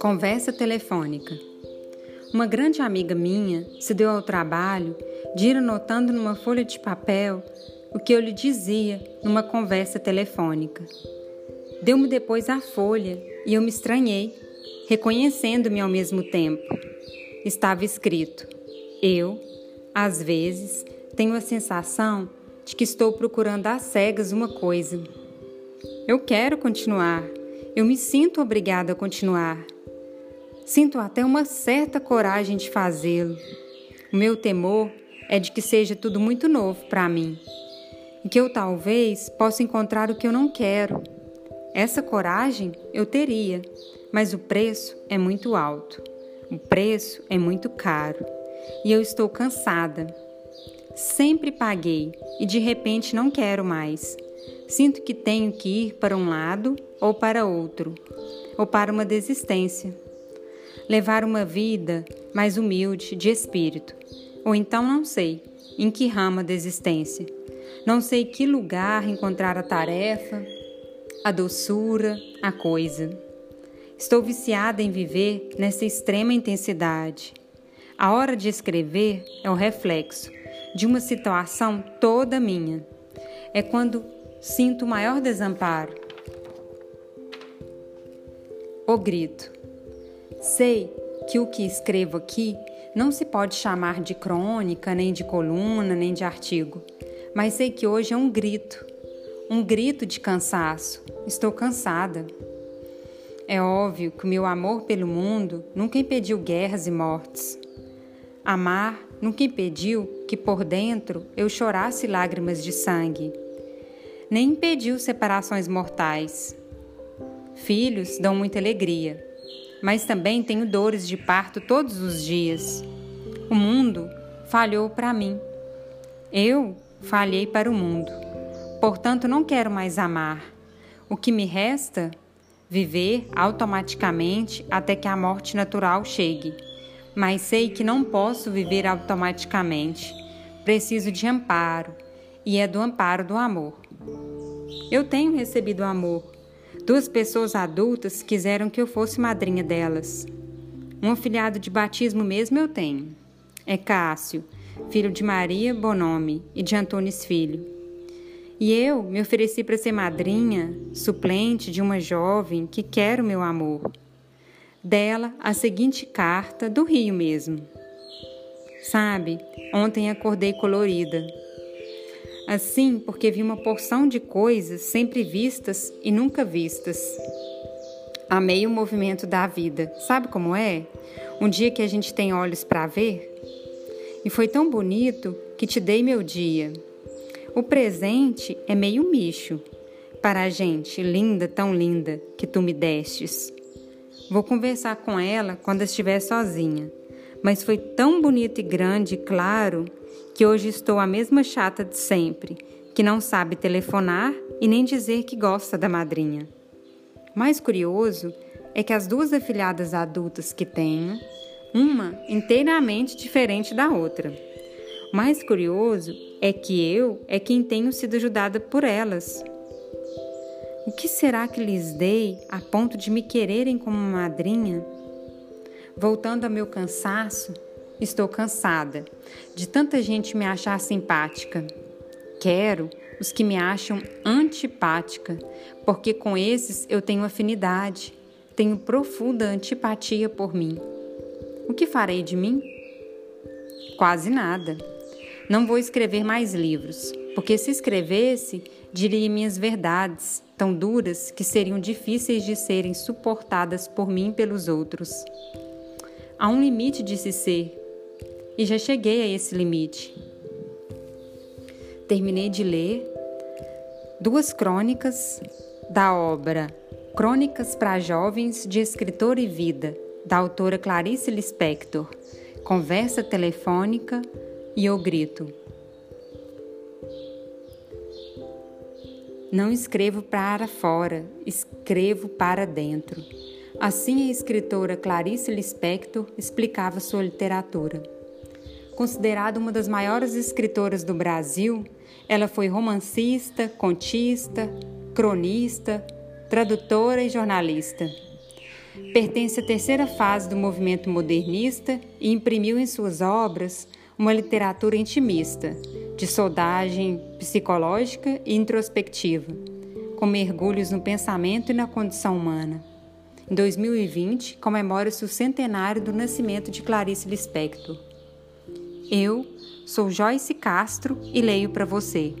Conversa telefônica. Uma grande amiga minha se deu ao trabalho de ir anotando numa folha de papel o que eu lhe dizia numa conversa telefônica. Deu-me depois a folha e eu me estranhei, reconhecendo-me ao mesmo tempo. Estava escrito: Eu, às vezes, tenho a sensação de que estou procurando às cegas uma coisa. Eu quero continuar, eu me sinto obrigada a continuar. Sinto até uma certa coragem de fazê-lo. O meu temor é de que seja tudo muito novo para mim e que eu talvez possa encontrar o que eu não quero. Essa coragem eu teria, mas o preço é muito alto. O preço é muito caro e eu estou cansada. Sempre paguei e de repente não quero mais. Sinto que tenho que ir para um lado ou para outro, ou para uma desistência. Levar uma vida mais humilde de espírito, ou então não sei em que rama da existência. Não sei que lugar encontrar a tarefa, a doçura, a coisa. Estou viciada em viver nessa extrema intensidade. A hora de escrever é o reflexo de uma situação toda minha. É quando sinto o maior desamparo. O grito. Sei que o que escrevo aqui não se pode chamar de crônica, nem de coluna, nem de artigo, mas sei que hoje é um grito, um grito de cansaço. Estou cansada. É óbvio que o meu amor pelo mundo nunca impediu guerras e mortes. Amar nunca impediu que por dentro eu chorasse lágrimas de sangue. Nem impediu separações mortais. Filhos dão muita alegria, mas também tenho dores de parto todos os dias. O mundo falhou para mim. Eu falhei para o mundo. Portanto, não quero mais amar. O que me resta viver automaticamente até que a morte natural chegue. Mas sei que não posso viver automaticamente. Preciso de amparo, e é do amparo do amor. Eu tenho recebido amor. Duas pessoas adultas quiseram que eu fosse madrinha delas. Um afilhado de batismo mesmo eu tenho. É Cássio, filho de Maria Bonome e de Antônio Filho. E eu me ofereci para ser madrinha, suplente de uma jovem que quer o meu amor. Dela, a seguinte carta do Rio mesmo. Sabe, ontem acordei colorida. Assim, porque vi uma porção de coisas sempre vistas e nunca vistas. Amei o movimento da vida. Sabe como é? Um dia que a gente tem olhos para ver? E foi tão bonito que te dei meu dia. O presente é meio micho para a gente, linda, tão linda, que tu me destes. Vou conversar com ela quando estiver sozinha, mas foi tão bonito e grande e claro que hoje estou a mesma chata de sempre, que não sabe telefonar e nem dizer que gosta da madrinha. Mais curioso é que as duas afilhadas adultas que tenho, uma inteiramente diferente da outra. Mais curioso é que eu é quem tenho sido ajudada por elas. O que será que lhes dei a ponto de me quererem como madrinha? Voltando ao meu cansaço, estou cansada de tanta gente me achar simpática. Quero os que me acham antipática, porque com esses eu tenho afinidade, tenho profunda antipatia por mim. O que farei de mim? Quase nada. Não vou escrever mais livros, porque se escrevesse, diria minhas verdades, tão duras que seriam difíceis de serem suportadas por mim e pelos outros. Há um limite de se ser, e já cheguei a esse limite. Terminei de ler duas crônicas da obra Crônicas para Jovens de Escritor e Vida, da autora Clarice Lispector, Conversa Telefônica e o grito. Não escrevo para fora, escrevo para dentro. Assim a escritora Clarice Lispector explicava sua literatura. Considerada uma das maiores escritoras do Brasil, ela foi romancista, contista, cronista, tradutora e jornalista. Pertence à terceira fase do movimento modernista e imprimiu em suas obras uma literatura intimista, de soldagem psicológica e introspectiva, com mergulhos no pensamento e na condição humana. Em 2020, comemora-se o centenário do nascimento de Clarice Lispector. Eu sou Joyce Castro e leio para você.